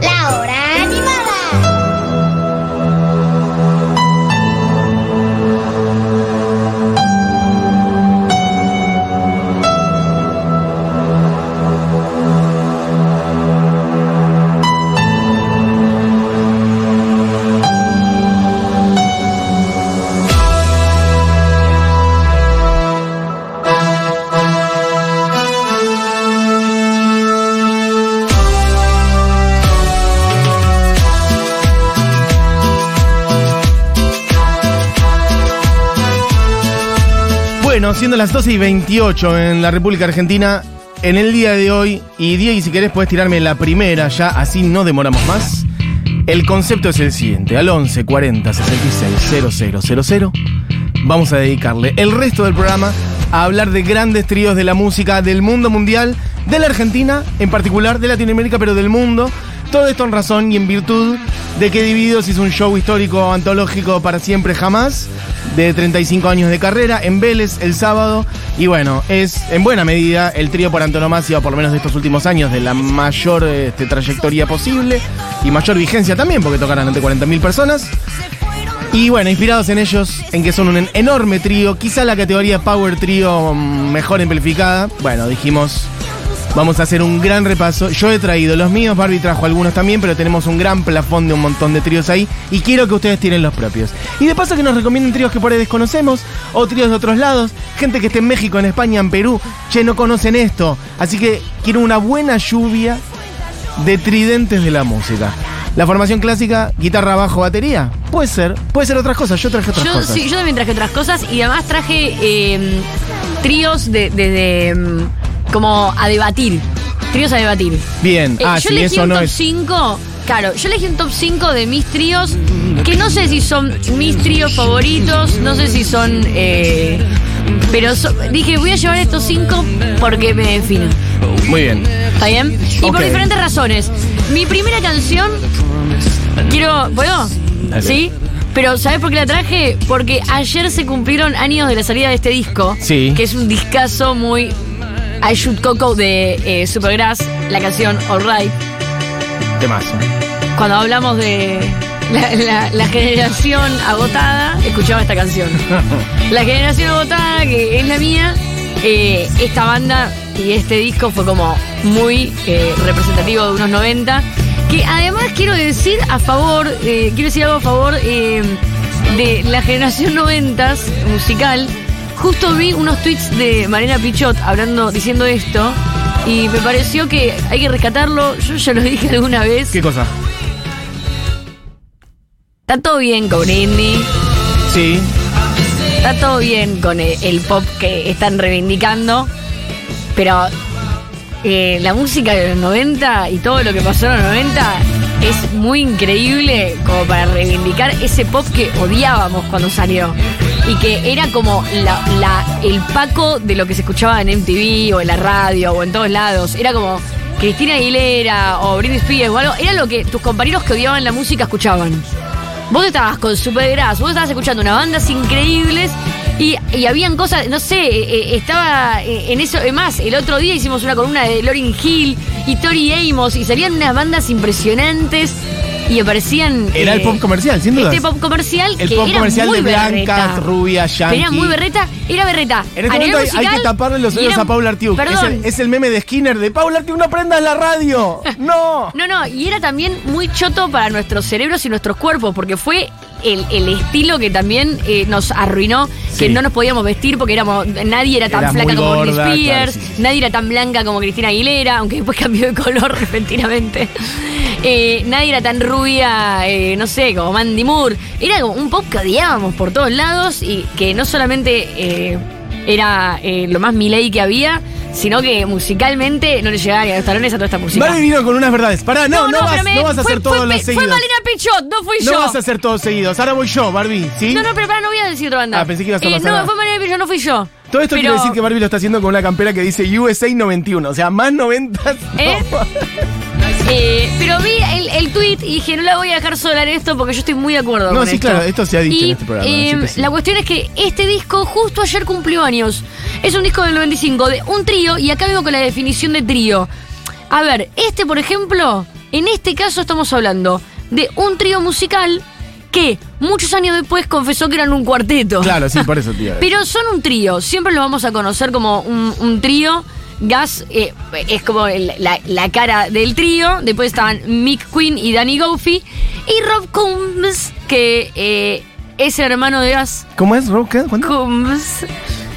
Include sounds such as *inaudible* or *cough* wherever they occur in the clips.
La hora Bueno, siendo las 12 y 28 en la República Argentina, en el día de hoy, y Diego, si querés puedes tirarme la primera ya, así no demoramos más. El concepto es el siguiente, al 11 40 66 0000, vamos a dedicarle el resto del programa a hablar de grandes tríos de la música del mundo mundial, de la Argentina, en particular de Latinoamérica, pero del mundo. Todo esto en razón y en virtud de que Divididos hizo un show histórico antológico para siempre jamás, de 35 años de carrera, en Vélez el sábado. Y bueno, es en buena medida el trío por antonomasia, por lo menos de estos últimos años, de la mayor este, trayectoria posible y mayor vigencia también, porque tocarán ante 40.000 personas. Y bueno, inspirados en ellos, en que son un enorme trío, quizá la categoría Power Trío mm, mejor amplificada. Bueno, dijimos, vamos a hacer un gran repaso. Yo he traído los míos, Barbie trajo algunos también, pero tenemos un gran plafón de un montón de tríos ahí y quiero que ustedes tiren los propios. Y de paso que nos recomienden tríos que por ahí desconocemos o tríos de otros lados, gente que esté en México, en España, en Perú, che, no conocen esto. Así que quiero una buena lluvia de tridentes de la música. La formación clásica, guitarra, bajo, batería. Puede ser, puede ser otras cosas. Yo traje otras Yo, cosas. sí, yo también traje otras cosas y además traje eh, tríos de, de- de, mm, como a debatir. Tríos a debatir. Bien, Eh, ah, yo sí, elegí eso un no top es. 5. Claro, yo elegí un top 5 de mis tríos que no sé si son mis tríos favoritos, no sé si son. eh, pero so- dije, voy a llevar estos 5 porque me definen. Muy bien. ¿Está bien? Y por diferentes razones. Mi primera canción. Quiero. ¿Puedo? Dale. ¿Sí? Pero ¿sabes por qué la traje? Porque ayer se cumplieron años de la salida de este disco. Sí. Que es un discazo muy. I Shoot Coco de eh, Supergrass, la canción Alright. Temazo. Cuando hablamos de la, la- la generación agotada, escuchaba esta canción. La generación agotada, que es la mía, eh, esta banda y este disco fue como muy eh, representativo de unos 90. Que además quiero decir a favor, quiero decir algo a favor de la generación 90 musical. Justo vi unos tweets de Marina Pichot hablando, diciendo esto. Y me pareció que hay que rescatarlo. Yo ya lo dije alguna vez. ¿Qué cosa? Está todo bien con Britney. Sí. Está todo bien con el, el pop que están reivindicando. Pero eh, la música de los 90 y todo lo que pasó en los 90 es muy increíble como para reivindicar ese pop que odiábamos cuando salió. Y que era como el paco de lo que se escuchaba en MTV o en la radio o en todos lados. Era como Cristina Aguilera o Britney Spears o algo. Era lo que tus compañeros que odiaban la música escuchaban. Vos estabas con Supergrass, vos estabas escuchando unas bandas increíbles y, y habían cosas, no sé, eh, eh, estaba eh, en eso. Es más, el otro día hicimos una columna de Lauryn Hill y Tori Amos y salían unas bandas impresionantes y aparecían. Era el eh, pop comercial, sin duda. Este pop comercial El que pop era comercial muy de blancas, berreta. rubias, Que yankee. Era muy berreta, era berreta. En este A momento hay, que taparle los oídos a Paula Artiuk. Es el, es el meme de Skinner de Paula Artiuk, no prendas la radio. *laughs* No. No, no, y era también muy choto para nuestros cerebros y nuestros cuerpos, porque fue el, el estilo que también eh, nos arruinó, que no nos podíamos vestir porque éramos nadie era tan Eras flaca como Britney Spears, claro, sí, sí. nadie era tan blanca como Cristina Aguilera, aunque después *laughs* cambió de color repentinamente. Eh, nadie era tan rubia, eh, no sé, como Mandy Moore. Era como un pop que odiábamos por todos lados y que no solamente eh, era eh, lo más miley que había, sino que musicalmente no le llegaba ni a los talones a toda esta música. Barbie vino con unas verdades. Pará, no, no, vas, pero me- no vas a fue- hacer todos fue- los Fue seguidos. Malena Pichot, no fui No yo. vas a hacer todos seguidos. Ahora voy yo, Barbie, ¿sí? No, no, pero pará, no voy a decir otra banda. Ah, pensé que ibas a Eh, pasar No, a- fue Malena Pichot, no fui yo. Todo esto Pero- quiere decir que Barbie lo está haciendo con una campera que dice USA 91. O sea, más 90. ¿Eh? *laughs* Eh, pero vi el, el tweet y dije, no la voy a dejar sola en esto porque yo estoy muy de acuerdo No, con sí, esto. claro, esto se ha dicho Y, en este programa, eh, así que sí. La cuestión es que este disco justo ayer cumplió años. Es un disco del 95 de un trío y acá vengo con la definición de trío. A ver, este, por ejemplo, En este caso estamos hablando de un trío musical que muchos años después confesó que eran un cuarteto. Claro, sí, por *laughs* eso, tío. Pero son un trío, siempre lo vamos a conocer como un, un trío. Gas eh, es como el- la, la cara del trío. Después estaban Mick Quinn y Danny Goffey. Y Rob Combs, que eh, es el hermano de Gas. ¿Cómo es, Rob? Combs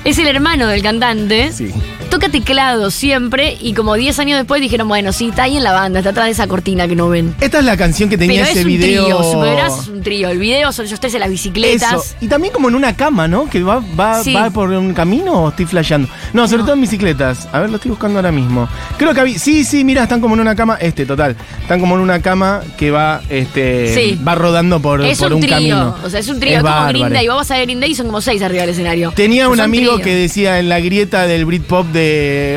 es el hermano del cantante. Sí. Toca teclado siempre. Y como 10 años después dijeron, bueno, sí, está ahí en la banda, está atrás de esa cortina que no ven. Esta es la canción que tenía Pero ese es un video. trío, es un trío. El video son ellos tres en las bicicletas. Eso. Y también como en una cama, ¿no? Que va, va, Sí. va por un camino o estoy flasheando. No, sobre todo en bicicletas. A ver, lo estoy buscando ahora mismo. Creo que había. Sí, sí, mira, están como en una cama. Este, total. Están como en una cama que va, este. Sí. Va rodando por, Es por un, un, trío, camino. o sea, es un trío, Es como. Green Day. Vamos a ver Green Day y son como seis arriba del escenario. Tenía Pero un amigo trío. que decía en la grieta del Britpop de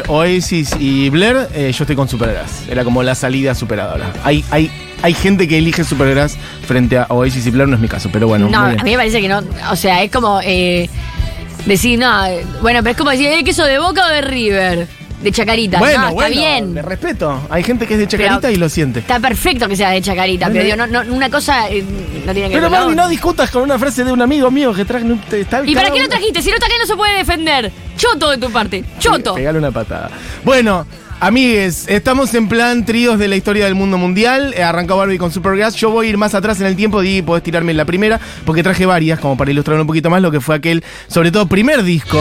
Oasis y Blair, eh, yo estoy con Supergrass. Era como la salida superadora. Hay, hay, hay gente que elige Supergrass frente a Oasis y Blair, no es mi caso, pero bueno. No, a mí me parece que no. O sea, es como eh, decir, no, eh, bueno, pero es como decir, ¿eh, queso de boca o de River? De chacarita. Bueno, no, está bueno, bien. de respeto. Hay gente que es de Pero Chacarita y lo siente. Está perfecto que sea de chacarita, pero digo, no, no, una cosa eh, no tiene que ver Pero Barbie, no discutas con una frase de un amigo mío que te- está ¿Y para qué lo trajiste? Si no está acá no se puede defender. Choto de tu parte. Choto. Pegale una patada. Bueno, amigues, estamos en plan tríos de la historia del mundo mundial. Eh, Arrancó Barbie con Supergrass. Yo voy a ir más atrás en el tiempo y podés tirarme en la primera, porque traje varias, como para ilustrar un poquito más lo que fue aquel, sobre todo, primer disco.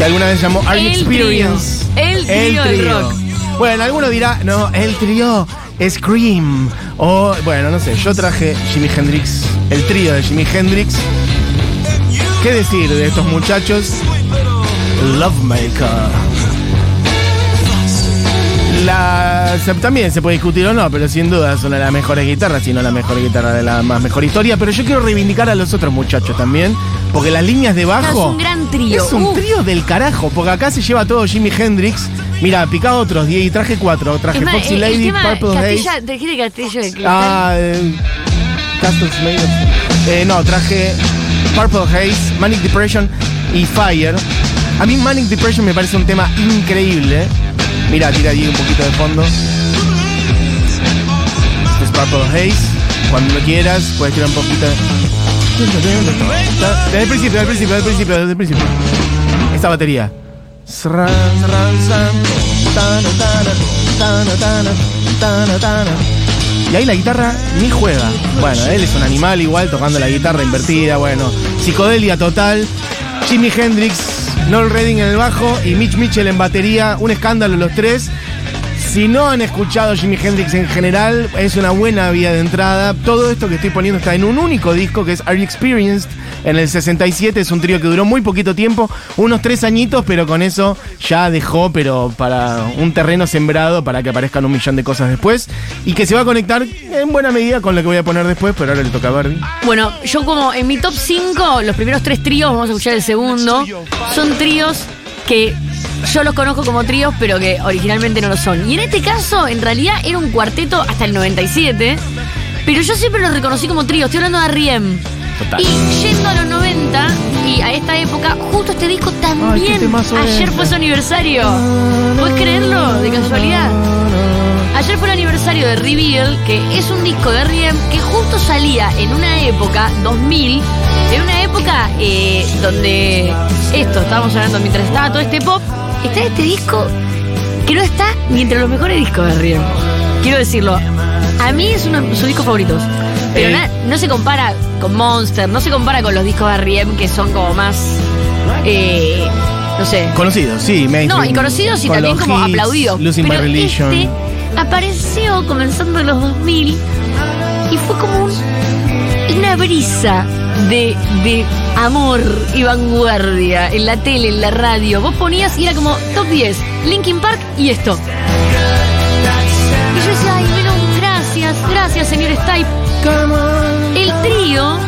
Que alguna vez llamó Are You El Experience. trío. El trío del rock. Bueno, alguno dirá, no, el trío Scream. O, bueno, no sé, yo traje Jimi Hendrix, el trío de Jimi Hendrix. ¿Qué decir de estos muchachos? Lovemaker. La, se- también se puede discutir o no, pero sin duda es una de las mejores guitarras, si no la mejor guitarra de la más mejor historia. Pero yo quiero reivindicar a los otros muchachos también, porque las líneas de bajo. No, es un gran trío. Es un trío del carajo, porque acá se lleva todo Jimi Hendrix. Mira, picado otros 10 y traje cuatro. Traje más, Foxy el, el Lady, Purple Castilla, Haze. dijiste Castillo de Cristal. Ah, eh, Castles Made eh, no, traje Purple Haze, Manic Depression y Fire. A mí Manic Depression me parece un tema increíble. Mira, tira ahí un poquito de fondo. Este es Purple Haze. Cuando lo quieras, puedes tirar un poquito. Desde el principio, desde el principio, desde el principio, desde el principio. Esta batería. Y ahí la guitarra ni juega. Bueno, él es un animal igual tocando la guitarra invertida, bueno, psicodelia total. Jimi Hendrix, Noel Redding en el bajo y Mitch Mitchell en batería, un escándalo los tres. Si no han escuchado Jimi Hendrix en general, es una buena vía de entrada. Todo esto que estoy poniendo está en un único disco que es Are You Experienced en el 67. Es un trío que duró muy poquito tiempo, unos tres añitos, pero con eso ya dejó, pero para un terreno sembrado para que aparezcan un millón de cosas después. Y que se va a conectar en buena medida con lo que voy a poner después, pero ahora le toca a Barbie. Bueno, yo como en mi top 5, los primeros tres tríos, vamos a escuchar el segundo, son tríos que yo los conozco como tríos, pero que originalmente no lo son. Y en este caso, en realidad, era un cuarteto hasta el 97, pero yo siempre los reconocí como tríos. Estoy hablando de. Total. Y yendo a los 90 y a esta época, justo este disco también. ayer fue su aniversario. ¿Puedes creerlo? De casualidad. Ayer fue el aniversario de Reveal, que es un disco de R.E.M. que justo salía en una época, 2000, en una época eh, donde esto, estábamos hablando mientras estaba todo este pop, está este disco que no está ni entre los mejores discos de R.E.M. Quiero decirlo, a mí es uno de sus discos favoritos, pero Eh. na- no se compara con Monster, no se compara con los discos de R.E.M. que son como más, eh, no sé, Conocidos, sí, mainstream. no, y conocidos y también como hits, aplaudidos. Losing Pero My Religion. este apareció comenzando en los 2000 y fue como un- una brisa de, de amor y vanguardia en la tele, en la radio. Vos ponías y era como top 10, Linkin Park y esto. Y yo decía, ay, menos gracias, gracias, señor Stipe. El trío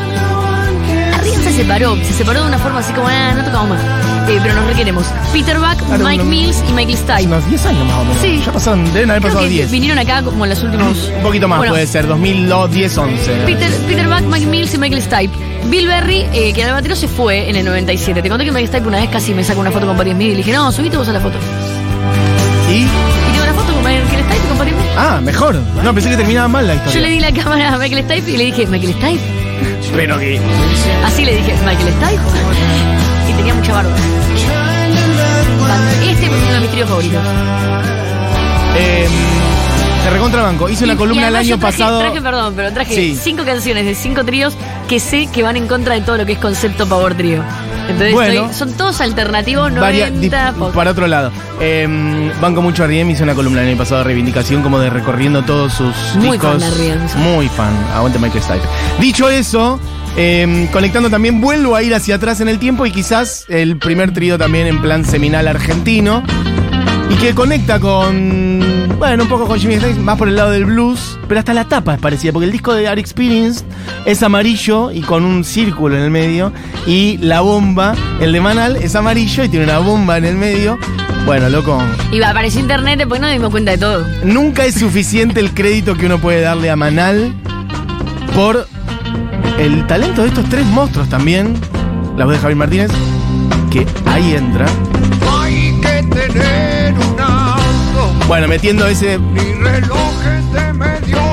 separó, se separó de una forma así como, ah, no tocamos más. Eh, pero nos requeremos. Peter Buck, Claro, Mike no- Mills y Michael Stipe. Unos 10 años más o menos. Sí. Ya pasaron, deben haber Creo pasado que 10. vinieron acá como en los últimos. Un poquito más Bueno, puede ser, 2010, 11. Peter, Peter Buck, Mike Mills y Michael Stipe. Bill Berry, eh, que era el batero, se fue en el 97. Te conté que Michael Stipe una vez casi me sacó una foto con varios míos y le dije, no, subite vos a la foto. ¿Y? Y tengo una foto con Michael Stipe compatible. Ah, mejor. No, pensé que terminaba mal la historia. Yo le di la *laughs* cámara a Michael Stipe y le dije, Michael Stipe. Pero que. Así le dije, Michael Stipe. Y tenía mucha barba. Este es uno de mis tríos favoritos. Eh, te recontrabanco. Hice una Y- columna y el año traje- pasado. Traje, perdón, pero traje Sí. cinco canciones de cinco tríos que sé que van en contra de todo lo que es concepto Power Trio. Entonces Bueno. estoy- son todos alternativos, varia- 90, dip- pop. para otro lado. Eh, banco mucho a Riem, hice una columna el año pasado de reivindicación, como de recorriendo todos sus Muy discos. fan de R.E.M., sí. Muy fan. Aguante Michael Stipe. Dicho eso, eh, conectando también, vuelvo a ir hacia atrás en el tiempo y quizás el primer trío también en plan seminal argentino. Y que conecta con. Bueno, un poco con Jimmy Hendrix, más por el lado del blues, pero hasta la tapa es parecida, porque el disco de Art Experience es amarillo y con un círculo en el medio, y la bomba, el de Manal, es amarillo y tiene una bomba en el medio. Bueno, loco, Y apareció internet, después nos dimos cuenta de todo. nunca es suficiente el crédito que uno puede darle a Manal por el talento de estos tres monstruos también. La voz de Javier Martínez, que ahí entra. Hay que tener Bueno, metiendo ese.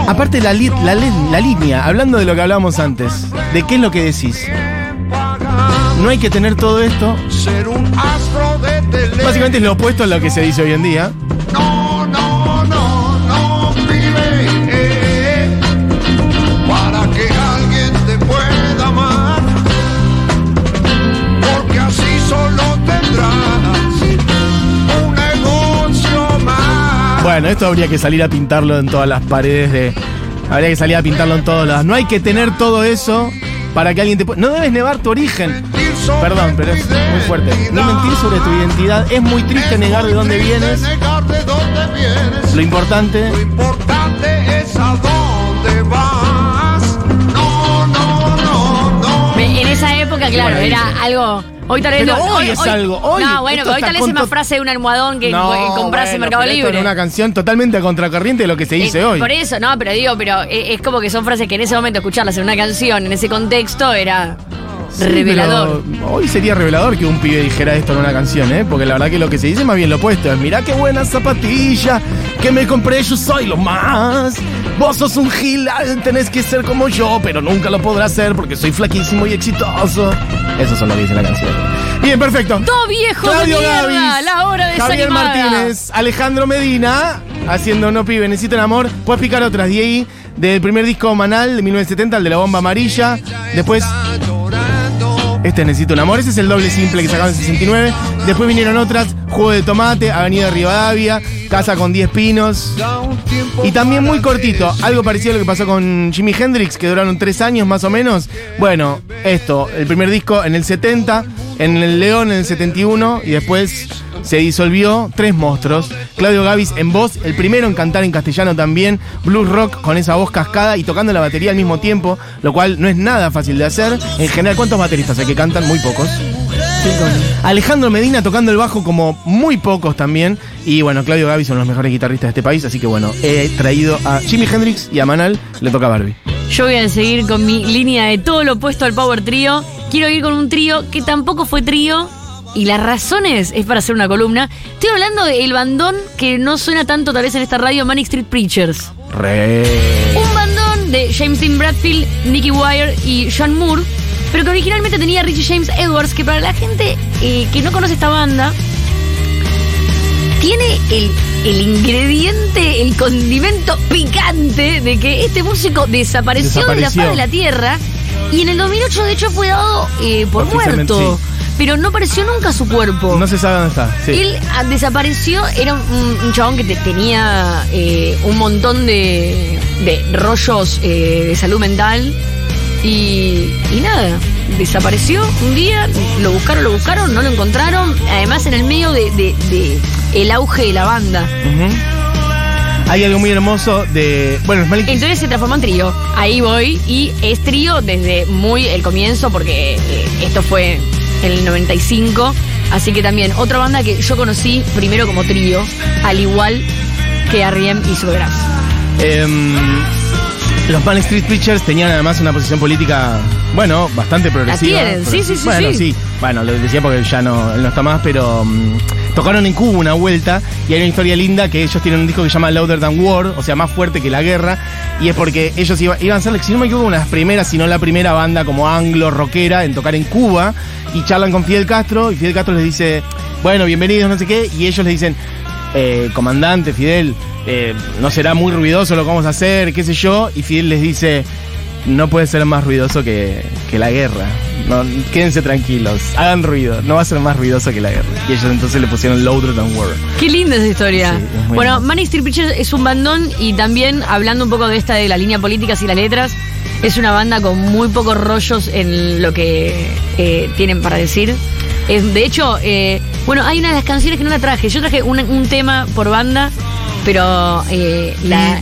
Aparte la, li- la, la línea, hablando de lo que hablábamos antes, de qué es lo que decís. No hay que tener todo esto. ser un astro de. Básicamente es lo opuesto a lo que se dice hoy en día. Bueno, esto habría que salir a pintarlo en todas las paredes de. Habría que salir a pintarlo en todos lados. No hay que tener todo eso para que alguien te pueda. No debes negar tu origen. Mentir sobre Perdón, pero es tu muy fuerte. No identidad. mentir sobre tu identidad. Es muy triste negar de dónde vienes. negar de dónde vienes. Lo importante. Lo importante es a dónde vas. No, no, no, no. En esa época, claro, era algo. Hoy tal vez Pero no- hoy es algo, hoy no, bueno, esto pero hoy tal vez es más frase de un almohadón que No, que comprarse en bueno, Mercado esto Libre. era una canción totalmente a contracorriente de lo que se dice Eh, hoy. Por eso, no, pero digo, pero e- es como que son frases que en ese momento escucharlas en una canción, en ese contexto, era Sí, revelador. hoy sería revelador que un pibe dijera esto en una canción, ¿eh? Porque la verdad que lo que se dice es más bien lo opuesto. Es, mirá qué buena zapatilla que me compré, yo soy lo más. Vos sos un gil, tenés que ser como yo, pero nunca lo podrás ser porque soy flaquísimo y exitoso. Eso son lo que dice la canción. Bien, perfecto. Todo viejo de Claudio mierda, Gavis, la hora de Javier Martínez, Alejandro Medina, haciendo No Pibe, Necesito el Amor. Puedes picar otras, Diego, del primer disco Manal de 1970, el de la bomba amarilla. Después este Necesito un Amor, ese es el doble simple que sacaron en 69. Después vinieron otras, Juego de Tomate, Avenida Rivadavia, Casa con 10 Pinos. Y también muy cortito, algo parecido a lo que pasó con Jimi Hendrix, que duraron tres años más o menos. Bueno, esto, el primer disco en el 70, en el León en el 71, y después se disolvió Tres Monstruos. Claudio Gavis en voz, el primero en cantar en castellano también, blues rock con esa voz cascada y tocando la batería al mismo tiempo, lo cual no es nada fácil de hacer. En general, ¿cuántos bateristas hay que cantan? Muy pocos. Alejandro Medina tocando el bajo como muy pocos también. Y bueno, Claudio Gavis son los mejores guitarristas de este país. Así que bueno, he traído a Jimi Hendrix y a Manal. Le toca a Barbie. Yo voy a seguir con mi línea de todo lo opuesto al Power Trio. Quiero ir con un trío que tampoco fue trío. Y las razones es para hacer una columna. Estoy hablando del bandón que no suena tanto tal vez en esta radio, Manic Street Preachers. Re. Un bandón de James Dean Bradfield, Nicky Wire y John Moore, pero que originalmente tenía Richie James Edwards, que para la gente eh, que no conoce esta banda, tiene el, el ingrediente, el condimento picante de que este músico desapareció, de la faz de la tierra y en el 2008 de hecho fue dado eh, por muerto, sí. Pero no apareció nunca su cuerpo. No se sabe dónde está. Sí. Él ah, desapareció, era un, un chabón que te- tenía eh, un montón de, de rollos eh, de salud mental y, y nada, desapareció un día, lo buscaron, lo buscaron, no lo encontraron, además en el medio de, de- de el auge de la banda. Ujú. Hay algo muy hermoso de. Bueno, Smiley Kiss- Entonces se transformó en trío. Ahí voy y es trío desde muy el comienzo porque eh, esto fue en el 95. Así que también otra banda que yo conocí primero como trío, al igual que R.E.M. y Supergrass. Em, Los Pan Street Preachers tenían además una posición política, bueno, bastante progresiva. tienen, sí, sí, sí, Bueno, sí. sí. Bueno, lo decía porque ya no, él no está más, pero mm, tocaron en Cuba una vuelta y hay una historia linda que ellos tienen un disco que se llama Louder Than War, o sea, más fuerte que la guerra, y es porque ellos iba- iban a ser, si no me equivoco, una de las primeras, si no la primera banda como anglo rockera en tocar en Cuba y charlan con Fidel Castro y Fidel Castro les dice, bueno, bienvenidos, no sé qué, y ellos les dicen, eh, comandante Fidel, eh, no será muy ruidoso lo que vamos a hacer, qué sé yo, y Fidel les dice, no puede ser más ruidoso que, que la guerra. No, quédense tranquilos, hagan ruido, no va a ser más ruidoso que la guerra. Y ellos entonces le pusieron Louder Than War. Qué linda esa historia. Sí, es muy bueno. Manic Street Preachers es un bandón y también hablando un poco de esta de la línea política y las letras, es una banda con muy pocos rollos en lo que eh, tienen para decir. Es- de hecho, eh, bueno, hay una de las canciones que no la traje. Yo traje un, un tema por banda, pero eh, la.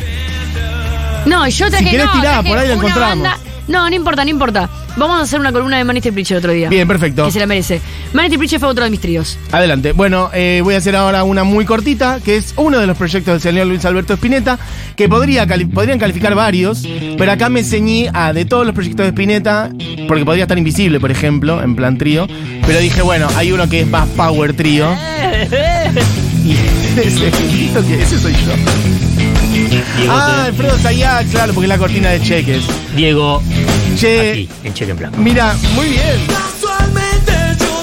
No, yo traje. querés no, traje por ahí la encontramos. banda- No, no importa, no importa. Vamos a hacer una columna de Manic Street Preachers otro día. Bien, perfecto. Que se la merece. Manic Street Preachers fue otro de mis tríos. Adelante. Bueno, eh, voy a hacer ahora una muy cortita, que es uno de los proyectos del señor Luis Alberto Spinetta, que podría cali- podrían calificar varios, pero acá me ceñí a de todos los proyectos de Spinetta, porque podría estar invisible, por ejemplo, en plan trío, pero dije, bueno, hay uno que es más power trío. *laughs* Y *laughs* ese, que ese soy yo. Diego, Ah, Alfredo Sayá, claro, porque es la cortina de cheques. Diego Che, aquí, en cheque en blanco. Mira, muy bien.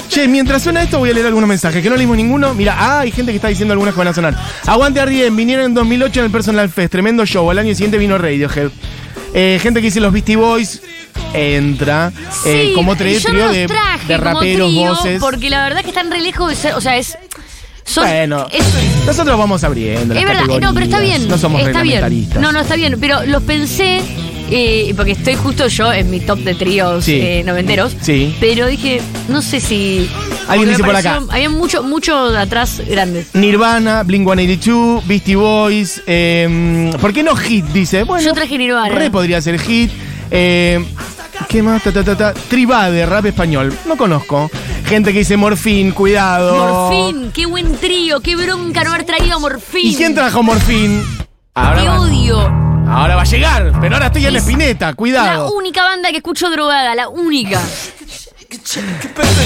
Che, mientras suena esto voy a leer algunos mensajes, que no leímos ninguno. Mira, ah, hay gente que está diciendo algunas que van a sonar. Aguante Ardien, vinieron en 2008 en el Personal Fest, tremendo show. Al año siguiente vino Radiohead. Eh, gente que dice los Beastie Boys, entra. Eh, Sí, como trío los de, traje de como raperos, trío, voces. Porque la verdad que están re lejos de ser. O sea, es. Son, Bueno, es, nosotros vamos abriendo. es verdad, eh, no, pero está bien. No somos está bien. No, no, está bien. Pero los pensé. eh, porque estoy justo yo en mi top de tríos Sí. eh, noventeros. Sí. Pero dije, no sé si. Alguien dice por acá. Había mucho, mucho de atrás grandes. Nirvana, Blink 182, Beastie Boys. eh, ¿Por qué no Hit? Dice. Bueno, Yo traje Nirvana. Re podría ser Hit. Eh, ¿Qué más? Ta, ta, ta, ta. Tribade, rap español. No conozco. Gente que dice Morfín, cuidado. Morfín, qué buen trío, qué bronca no haber traído a Morfín. ¿Y quién trajo Morfín? Ahora Te va, odio. ahora va a llegar, pero ahora estoy en la Es espineta, La cuidado. única banda que escucho drogada, la única.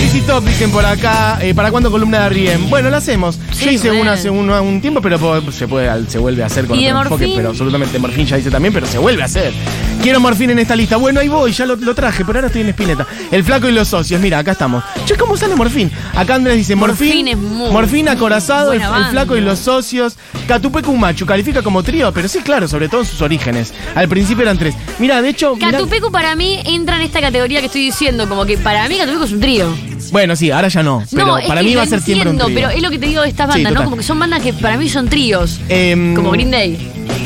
Easy Top dicen por acá, eh, ¿para cuándo columna de Riem? Bueno, la hacemos. Sí, Yo hice una hace un, un tiempo, pero se puede se vuelve a hacer con ¿Y de otro enfoque, Morfín? pero absolutamente Morfín ya hice también, pero se vuelve a hacer. Quiero Morfín en esta lista. Bueno, ahí voy, ya lo, lo traje, pero ahora estoy en Espineta. El flaco y los socios, mira, acá estamos. Che, ¿cómo sale Morfín? Acá Andrés dice Morfín. Morfín es muy Morfín acorazado, el, flaco y los socios. Catupecu Machu, califica como trío, pero sí, claro, sobre todo en sus orígenes. Al principio eran tres. Mira, de hecho. mirá- Catupecu para mí entra en esta categoría que estoy diciendo, como que para mí Catupecu es un trío. Bueno, sí, ahora ya no. Pero no, para mí va a ser siempre un entiendo, trío. pero es lo que te digo de estas Sí, bandas, ¿no? Como que son bandas que para mí son tríos. Em, como Green Day.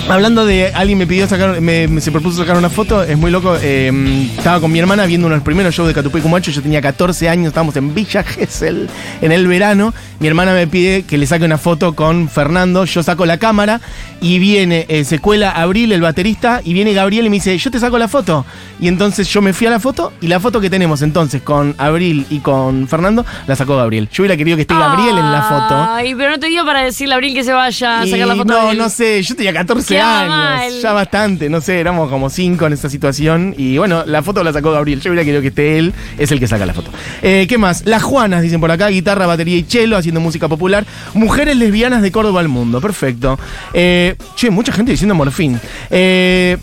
Hablando de alguien me pidió sacar, me, me- se propuso sacar una foto, es muy loco. eh, estaba con mi hermana viendo uno de los primeros shows de Catupecu Macho. Yo tenía 14 años, estábamos en Villa *laughs* Gesell en el verano. Mi hermana me pide que le saque una foto con Fernando. Yo saco la cámara y viene, eh, se cuela Abril, el baterista, y viene Gabriel y me dice, yo te saco la foto. Y entonces yo me fui a la foto y la foto que tenemos entonces con Abril y con Fernando la sacó Gabriel. Yo hubiera querido que esté Gabriel en la foto. Ay, pero no te dio para decirle a Abril que se vaya a Y sacar la foto no, de él. no sé, yo tenía 14 Quedaba años, mal. ya bastante, no sé, éramos como 5 en esta situación. Y bueno, la foto la sacó Gabriel, yo hubiera querido que esté él, es el que saca la foto. Eh, ¿Qué más? Las Juanas, dicen por acá, guitarra, batería y cello, haciendo música popular. Mujeres lesbianas de Córdoba al mundo, perfecto. Eh, che, mucha gente diciendo morfín. Eh,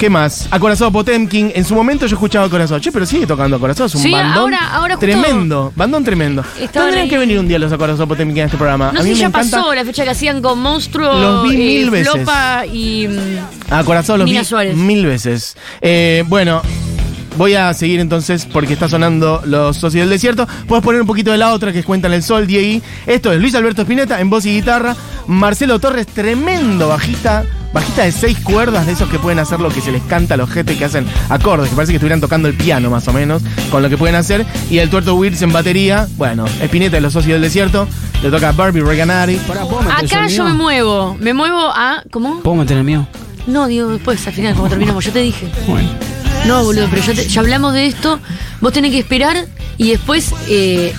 ¿Qué más? Acorazado Potemkin. En su momento yo escuchaba Acorazado. Che, pero sigue tocando Acorazado. Es un Sí, bandón ahora- ahora tremendo. Bandón tremendo. Tendrían que venir un día los Acorazado Potemkin en este programa. No A sé mí me ya encanta. pasó la fecha que hacían con Monstruo, Los vi eh, mil veces. Flopa y. mm, Ah, corazón los Mina vi Suárez. mil veces. Eh, bueno, voy a seguir entonces porque está sonando Los Socios del Desierto. Puedes poner un poquito de la otra que es Cuentan el Sol, Diegui. Esto es Luis Alberto Spinetta en voz y guitarra. Marcelo Torres, tremendo bajista. Bajista de seis cuerdas, de esos que pueden hacer lo que se les canta a los jetes que hacen acordes, que parece que estuvieran tocando el piano más o menos, con lo que pueden hacer. Y el tuerto Wirtz en batería. Bueno, Spinetta de los Socios del Desierto. Le toca a Barbie Reganari. Pará, ¿puedo meter Acá yo me muevo. Me muevo a. ¿Cómo? ¿Puedo meter el mío? No, digo, después, al final, como terminamos. Yo te dije. Bueno. No, boludo, pero ya, te- ya hablamos de esto. Vos tenés que esperar y después. eh,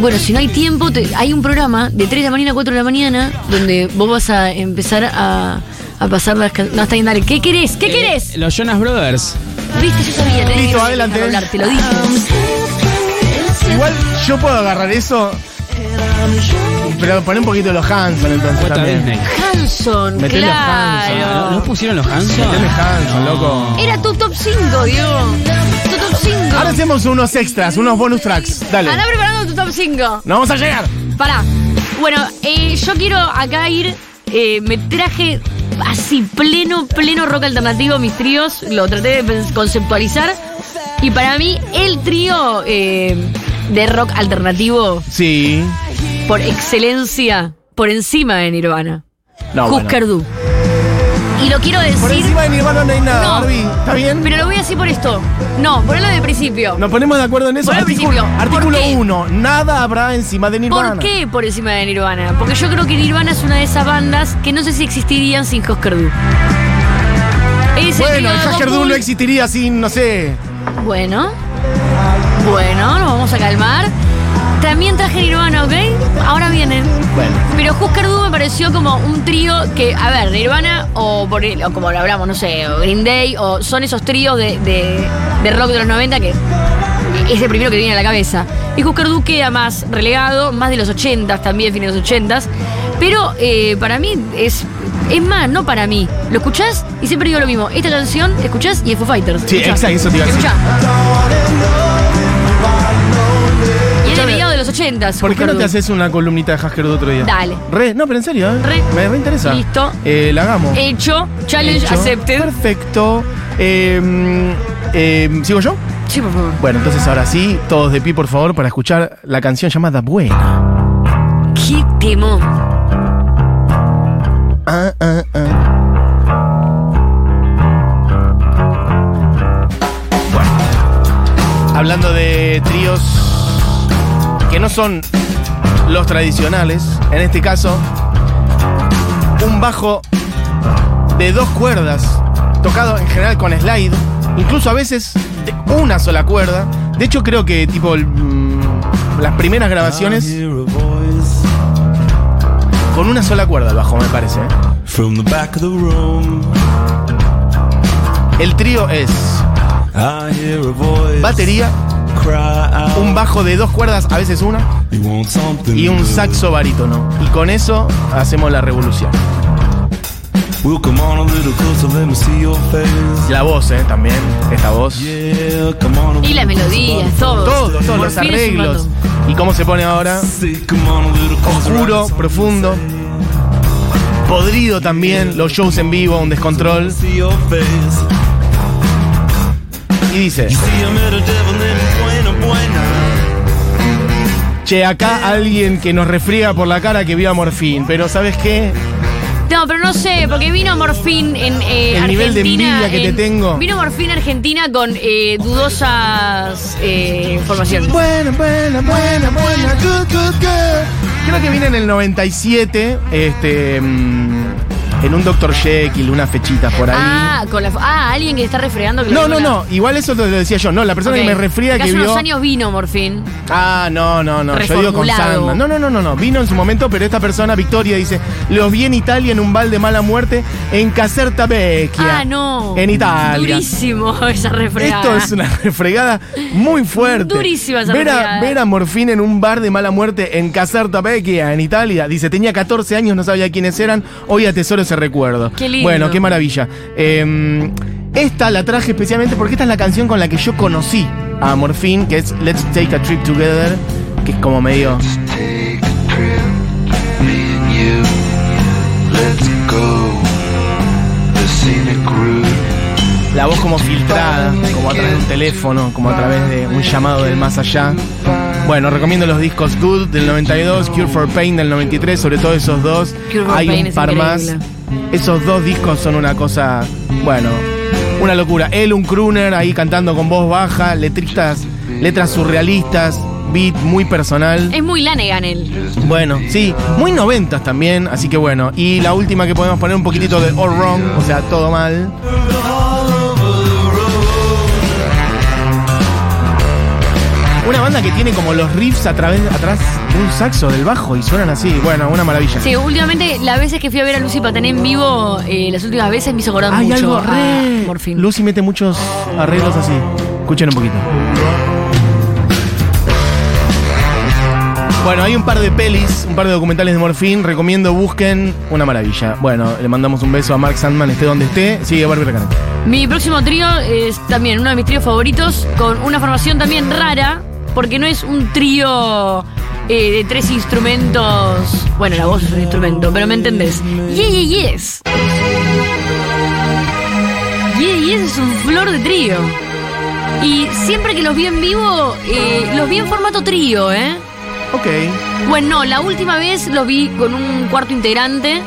bueno, si no hay tiempo, te- hay un programa de 3 de la mañana a 4 de la mañana donde vos vas a empezar a, a pasar las can- No, está bien, dale. ¿Qué querés? ¿Qué Eh, querés? Los Jonas Brothers. Viste, yo sabía. Listo, adelante. ibas a hablar, te lo dije. Igual yo puedo agarrar eso. Pero poné un poquito de los Hanson entonces Cuesta también. Disney. Hanson, Metele los claro. ¿No pusieron los Hanson? Metele Hanson, loco. Era tu top 5, Diego. Tu top 5. Ahora hacemos unos extras, unos bonus tracks. Dale. Anda preparando tu top 5. No vamos a llegar. Pará. Bueno, eh, yo quiero acá ir. eh, me traje así pleno, pleno rock alternativo mis tríos. Lo traté de pens- conceptualizar. Y para mí, el trío eh, de rock alternativo Sí. Por excelencia, por encima de Nirvana. No, bueno. Husker Du. Y lo quiero decir. Por encima de Nirvana no hay nada, No. Barbie. ¿Está bien? Pero lo voy a decir por esto. No, ponelo de principio. Nos ponemos de acuerdo en eso. Por el Artículo, principio. ¿Por artículo qué? 1. Nada habrá encima de Nirvana. ¿Por qué por encima de Nirvana? Porque yo creo que Nirvana es una de esas bandas que no sé si existirían sin Husker Du. Es el Bueno, el Doom no existiría sin, no sé. Bueno. Bueno, nos vamos a calmar. También traje Nirvana, ¿ok? Ahora vienen. Bueno. Pero Husker Du me pareció como un trío que, a ver, Nirvana o, por el- o como lo hablamos, no sé, o Green Day, o son esos tríos de, de- de rock de los 90 que es el primero que viene a la cabeza. Y Husker Du queda más relegado, más de los 80 también, fines de los 80 Pero eh, para mí es, es más, no para mí. Lo escuchás y siempre digo lo mismo. Esta canción, escuchás y es Foo Fighters. Sí, exacto, eso te iba a decir. Escuchá. 80 ¿Por qué no te haces una columnita de Hasker Doom otro día? Dale. Re, no, pero en serio, ¿eh? Re. Me reinteresa. Listo. Eh, la hagamos. Hecho, challenge Hecho. accepted. Perfecto. Eh, eh, ¿Sigo yo? Sí, por favor. Bueno, entonces ahora sí, todos de pie, por favor, para escuchar la canción llamada Buena. Qué temón. Ah, ah, ah. Bueno, hablando de tríos que no son los tradicionales, en este caso, un bajo de dos cuerdas, tocado en general con slide, incluso a veces de una sola cuerda. De hecho, creo que tipo mm, las primeras grabaciones con una sola cuerda el bajo, me parece. ¿eh? From the back of the room, El trío es batería. Un bajo de dos cuerdas, a veces una, You want something y un saxo barítono. Y con eso hacemos la revolución. Well, come on a little closer, let me see your face. La voz, ¿eh? También, esta voz. Yeah, come on a Y la little melodía, closer, todo. Todos, todos los arreglos. Y cómo se pone ahora. Oscuro, profundo. Podrido también, los shows en vivo, un descontrol. Buena Buena. che, acá alguien que nos refriega por la cara que vio a Morfín. Pero ¿sabes qué? No, pero no sé, porque vino Morfín en eh, El nivel de Argentina. envidia que te en- tengo. Vino Morfín a Argentina con eh, dudosas eh, informaciones. Buena, buena, good, good, good. Creo que viene en el 97, este, mm, en un Dr. Jekyll, unas fechitas por ahí. Ah, con la, ah, alguien que está refregando. Que no, no, no, igual eso te lo decía yo. No, la persona que me Porque que hace vio. unos años vino Morfín. Ah, no, no, no. Yo digo con. Sandman. No, no, no, no, no. Vino en su momento, pero esta persona, Victoria, dice: Los vi en Italia en un bal de mala muerte en Caserta Vecchia. Ah, no. En Italia. Durísimo *laughs* esa refregada. Esto es una refregada muy fuerte. Durísima esa ver a, refregada. ver a Morfín en un bar de mala muerte en Caserta Vecchia, en Italia. Dice, tenía 14 años, no sabía quiénes eran. Hoy atesoro ese recuerdo. Qué lindo. Bueno, qué maravilla. Eh, esta la traje especialmente porque esta es la canción con la que yo conocí a Morfín, que es Let's Take a Trip Together, que es como medio... La voz como filtrada, como a través de un teléfono, como a través de un llamado del más allá. Bueno, recomiendo los discos Good del 92, Cure for Pain del 93, sobre todo esos dos. Cure for Hay Pain un par más. Esos dos discos son una cosa, bueno, una locura. Él, un crooner, ahí cantando con voz baja, letristas, letras surrealistas, beat muy personal. Es muy Lanegan él. Bueno, sí, muy noventas también, así que bueno. Y la última que podemos poner un poquitito de All Wrong, o sea, todo mal. Una banda que tiene como los riffs a través, atrás de un saxo del bajo y suenan así. Bueno, una maravilla. Sí, últimamente las veces que fui a ver a Lucy Patané en vivo, eh, las últimas veces me hizo acordar Hay mucho algo a re. Morfín. Lucy mete muchos arreglos así. Escuchen un poquito. Bueno, hay un par de pelis, un par de documentales de Morfín. Recomiendo, busquen. Una maravilla. Bueno, le mandamos un beso a Mark Sandman, esté donde esté. Sigue Barbie Recanati. Mi próximo trío es también uno de mis tríos favoritos, con una formación también rara, porque no es un trío eh, de tres instrumentos. Bueno, la voz es un instrumento, pero me entendés. Yeah, yeah, yes. Yeah, yes es un flor de trío. Y siempre que los vi en vivo, eh, los vi en formato trío, ¿eh? Ok. Bueno, no, la última vez los vi con un cuarto integrante.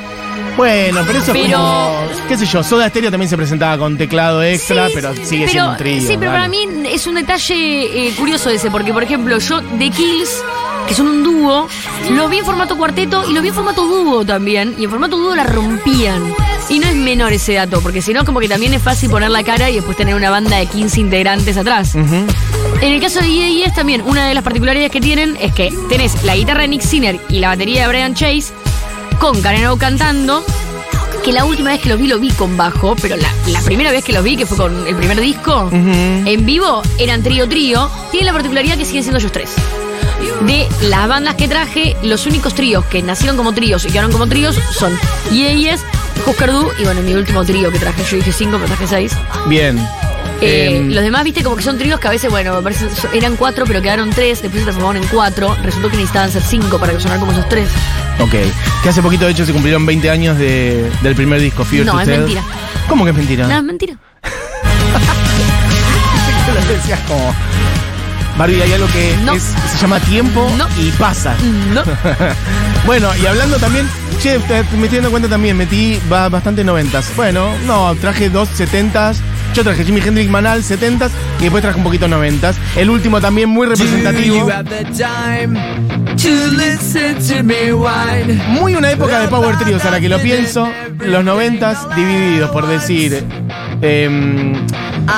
Bueno, pero eso es Pero- como. ¿Qué sé yo? Soda Stereo también se presentaba con teclado extra, Sí, pero sigue pero- siendo un trío. Sí, pero dale. para mí es un detalle eh, curioso ese, porque por ejemplo, yo de Kills, que son un dúo, lo vi en formato cuarteto y lo vi en formato dúo también, y en formato dúo la rompían. Y no es menor ese dato, porque si no, como que también es fácil poner la cara y después tener una banda de 15 integrantes atrás. En el caso de EAS también, una de las particularidades que tienen es que tenés la guitarra de Nick Sinner y la batería de Brian Chase, con Karen O cantando, que la última vez que los vi lo vi con bajo, pero la, la primera vez que los vi, que fue con el primer disco, en vivo eran trío trío, tiene la particularidad que siguen siendo ellos tres. De las bandas que traje, los únicos tríos que nacieron como tríos y quedaron como tríos son Husker Du y bueno, mi último trío que traje, yo dije cinco, pero traje seis. Bien. Eh, Em, los demás, viste, como que son tríos que a veces, bueno, parece, eran cuatro, pero quedaron tres, después se transformaron en cuatro. Resultó que necesitaban ser cinco para que sonaran como esos tres. Ok. Que hace poquito, de hecho, se cumplieron 20 años de- del primer disco, Fear No, es mentira. ¿Cómo que es mentira? Nada, es mentira. *laughs* Lo decías como. Barbie, hay algo que No. es- se llama tiempo No. y pasa. No. *laughs* Bueno, y hablando también, che, te- me estoy dando cuenta también, metí ba- bastante noventas. Bueno, no, traje dos setentas. Yo traje Jimi Hendrix Manal, setentas, y después traje un poquito noventas. El último también muy representativo. Muy una época de Power Trios, a la que lo pienso, los noventas divididos, por decir, em,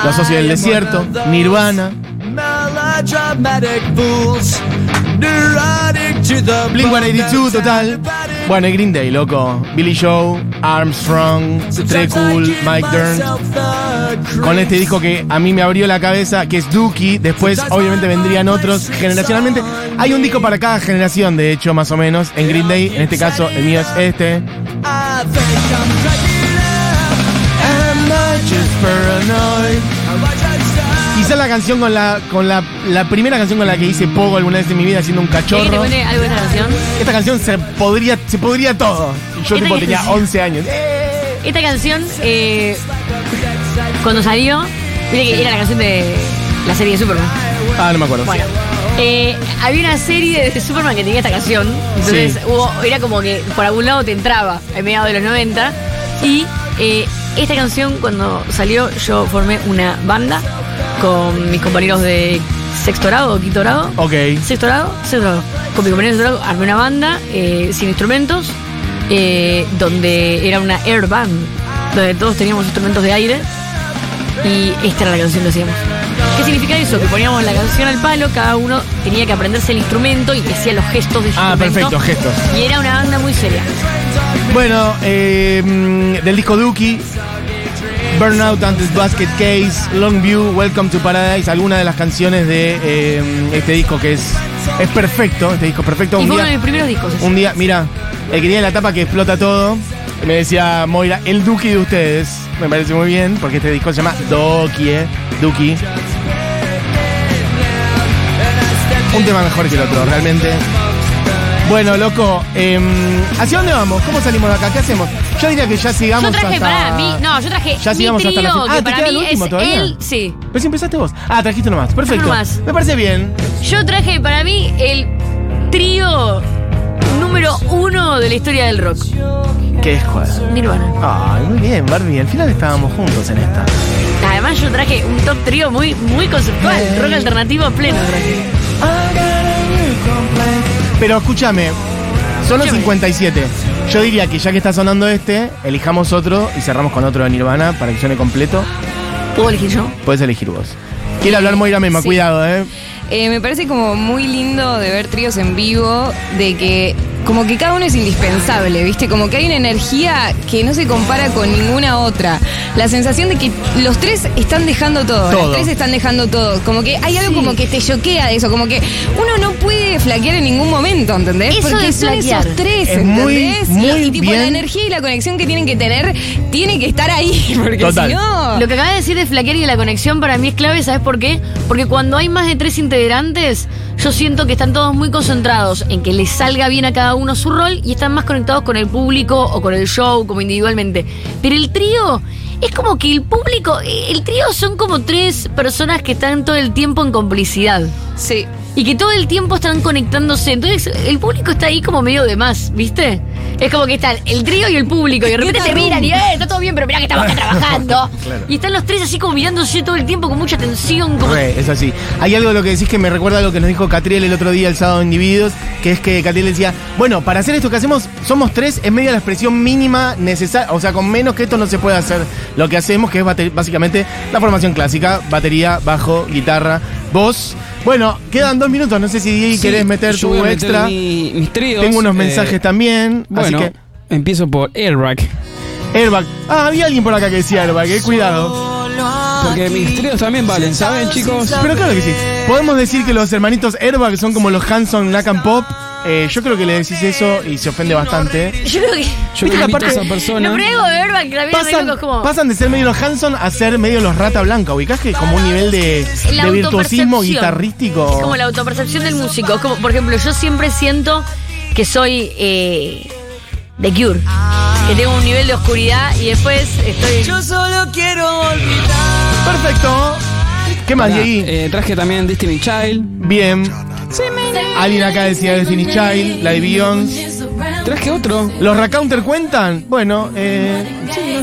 Los Socios del Desierto, Nirvana, Blink 182, total. Bueno, y Green Day, loco. Billy Joe, Armstrong, Trey Cool, Mike Dirnt. Con este disco que a mí me abrió la cabeza, que es Dookie. Después, obviamente, vendrían otros generacionalmente. Hay un disco para cada generación, de hecho, más o menos, en Green Day. En este caso, el mío es este. Am I just paranoid? Quizá la canción con la con la, la primera canción con la que hice poco alguna vez en mi vida haciendo un ¿Querés que te cachorro. cuente algo de esta canción? Esta canción se podría se podría todo. Yo tipo tenía 11 años. Esta canción, eh, cuando salió, viste que era la canción de la serie de Superman. Ah, no me acuerdo. Bueno, eh, había una serie de Superman que tenía esta canción. Entonces Sí. hubo- era como que por algún lado te entraba en mediados de los 90. Y eh, esta canción, cuando salió, yo formé una banda con mis compañeros de sexto grado o quinto grado. Ok. Sexto grado, sexto grado. Con mis compañeros de sexto grado armé una banda eh, sin instrumentos, eh, donde era una air band, donde todos teníamos instrumentos de aire y esta era la canción que hacíamos. ¿Qué significa eso? Que poníamos la canción al palo, cada uno tenía que aprenderse el instrumento y hacía los gestos de su Ah, perfecto, gestos. Y era una banda muy seria. Bueno, eh, mm, del disco Dookie, Burnout Antes Basket Case, Longview, Welcome to Paradise, algunas de las canciones de eh, este disco que es, es perfecto, este disco perfecto. Y Un fue uno de día, mis primeros discos. un día, mira, el que tiene la tapa que explota todo, me decía Moira, el Dookie de ustedes. Me parece muy bien, porque este disco se llama Dookie, eh, Dookie. Un tema mejor que el otro, realmente. Bueno, loco, em, ¿hacia dónde vamos? ¿Cómo salimos de acá? ¿Qué hacemos? Yo diría que ya sigamos Yo traje hasta... para mí, no, yo traje Ya mi sigamos hasta la trío, fin- Ah, que ¿te para queda el mí último es todavía? el, sí. Pero si empezaste vos. Ah, trajiste nomás. Perfecto. nomás. Me parece bien. Yo traje para mí el trío número uno de la historia del rock. ¿Qué es cuál? Nirvana. Ay, muy bien, Barbie. Al final estábamos juntos en esta. Además yo traje un top trío muy, muy conceptual, rock alternativo pleno traje. Pero escúchame, son los Escúchame. 57. Yo diría que ya que está sonando este, elijamos otro y cerramos con otro de Nirvana para que suene completo. ¿Puedo elegir yo? Puedes elegir vos. Quiere hablar Moira Mema, Sí. cuidado, ¿eh? eh, me parece como muy lindo de ver tríos en vivo, de que como que cada uno es indispensable, ¿viste? Como que hay una energía que no se compara con ninguna otra. La sensación de que los tres están dejando todo, Todo. las tres están dejando todo. Como que hay algo como que te choquea de eso, como que uno no puede flaquear en ningún momento, ¿entendés? Eso Porque de son flaquear. esos tres, Es muy, ¿entendés? muy y, y tipo bien. la energía y la conexión que tienen que tener tiene que estar ahí, *laughs* porque Total. si no... Lo que acabas de decir de flaquear y de la conexión para mí es clave, ¿sabes por qué? Porque cuando hay más de tres integrantes, yo siento que están todos muy concentrados en que les salga bien a cada uno su rol y están más conectados con el público o con el show, como individualmente. Pero el trío es como que el público, el trío son como tres personas que están todo el tiempo en complicidad. Sí. Y que todo el tiempo están conectándose. Entonces, el público está ahí como medio de más, ¿viste? Es como que están el trío y el público. Y de repente te miran y, eh, está todo bien, pero mirá que estamos acá *laughs* trabajando. *laughs* Y están los tres así como mirándose todo el tiempo con mucha tensión. Como... Re, es así. Hay algo de lo que decís que me recuerda a lo que nos dijo Catriel el otro día, el sábado en Individuos, que es que Catriel decía, bueno, para hacer esto que hacemos, somos tres, es media la expresión mínima necesaria, o sea, con menos que esto no se puede hacer lo que hacemos, que es básicamente la formación clásica, batería, bajo, guitarra, voz. Bueno, quedan dos minutos, no sé si Diego Sí, querés meter tu meter extra. mi- mis tríos. Tengo unos eh, mensajes también, Bueno, así que... empiezo por Airbag. Airbag. Ah, había alguien por acá que decía airbag, eh, cuidado. Porque mis tríos también valen, ¿saben, chicos? Pero claro que sí. Podemos decir que los hermanitos Airbag son como los Hanson Knack and Pop. Eh, yo creo que le decís eso y se ofende bastante. Yo creo que. Yo Viste que *laughs* a aparte- esa persona. Lo pruebo de verba que también Pasan, es como. pasan de ser medio los Hanson a ser medio los Rata Blanca. ¿Ubicás que como un nivel de, virtuosismo guitarrístico? Es como la autopercepción del músico. Es como, por ejemplo, yo siempre siento que soy eh, The Cure. Que tengo un nivel de oscuridad y después estoy. Perfecto. ¿Qué más, Pará, Diegui? eh, traje también Destiny Child. Bien. Alguien acá decía Destiny Child, la de Beyoncé. Traje otro ¿Los Racounter cuentan? Bueno, eh.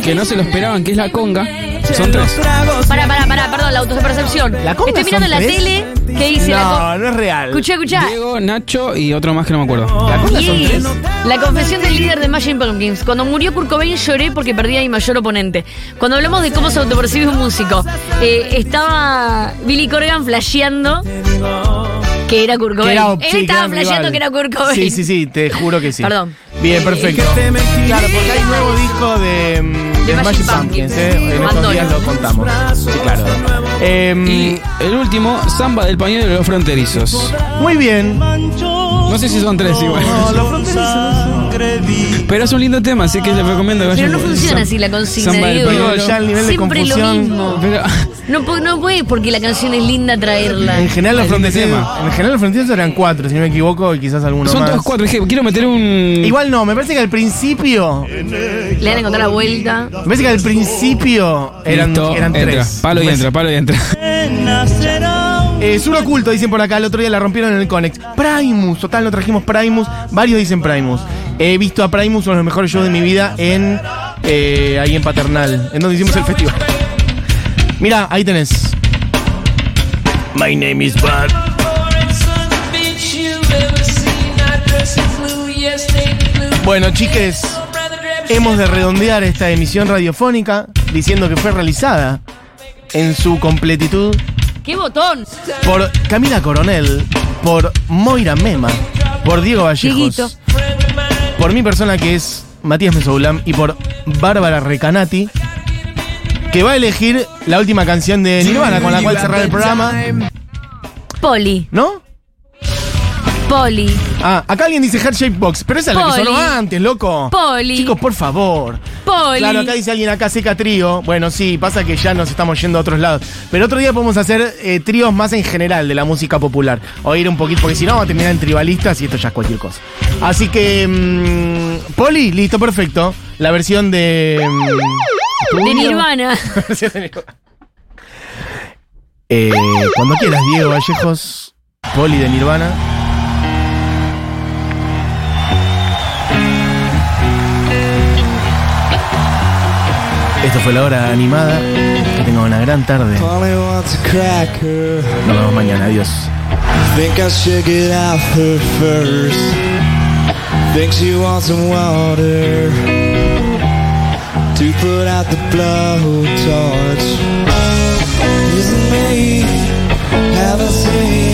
que no se lo esperaban, que es la conga. Son tres. Para, para, para, perdón, la autopercepción. ¿La conga Estoy mirando son la tres? tele que dice la No, no es real. Escuchá, escuchá. Diego, Nacho y otro más que no me acuerdo. ¿La conga son tres? la confesión del líder de Imagine Pumpkins. Cuando murió Kurt Cobain lloré porque perdí a mi mayor oponente. Cuando hablamos de cómo se autopercibe un músico, eh, estaba Billy Corgan flasheando que era Kurt Que Cobain. era- Él sí, que estaba era flasheando rival. que era Kurt Cobain. Sí, sí, sí, te juro que sí. Perdón. Bien, perfecto. Claro, porque hay nuevo disco de, mm, de De Magic Pumpkins, Pumpkins. ¿eh? En estos días lo contamos. Sí, claro. Em, Y el último, Samba del pañuelo de los fronterizos. muy bien. No sé si son tres igual. No, los fronterizos. Pero es un lindo tema, así que les recomiendo Pero no funciona así la consigna. Digo, ya el nivel de Siempre lo confusión. mismo. Pero, No, no puede porque la canción es linda traerla. En general los Es fronterizos. tema. En general los fronterizos eran cuatro, si no me equivoco, y quizás alguno son más. todos cuatro. Dije, quiero meter un. Igual no, me parece que al principio. Le van a encontrar la vuelta. Me parece que al principio eran, Listo, eran entra. tres. Palo y entra, palo y entra. *laughs* Eh, Sur oculto, dicen por acá, el otro día la rompieron en el Conex. Primus, total, no trajimos Primus. Varios dicen Primus. He visto a Primus, uno de los mejores shows de mi vida, en eh, ahí en Paternal, en donde hicimos el festival. Mira, ahí tenés. My name is Bud. Bueno, chiques, hemos de redondear esta emisión radiofónica diciendo que fue realizada en su completitud ¡Qué botón! por Camila Coronel, por Moira Mema, por Diego Vallejos, Dieguito. Por mi persona que es Matías Mesoulam y por Bárbara Recanati, que va a elegir la última canción de Nirvana con la cual cerrar el programa, Poli. ¿no? Poli. Ah, acá alguien dice Heart Shape Box, pero esa es la que Poli. sonó antes, loco. Poli. Chicos, por favor. Poli. Claro, acá dice alguien acá seca trío. Bueno, sí, pasa que ya nos estamos yendo a otros lados. Pero otro día podemos hacer eh, tríos más en general de la música popular. O ir un poquito, porque si no vamos a terminar en tribalistas y esto ya es cualquier cosa. Así que. mm, Poli, listo, perfecto. La versión de. mm, de *laughs* Nirvana. Eh, cuando quieras, Diego Vallejos. Poli de Nirvana. Esto fue la hora animada. Que tengan una gran tarde. A. Nos vemos mañana. Adiós. Think I should get out her first. Think she wants some water to put out the blowtorch. Isn't me? Haven't seen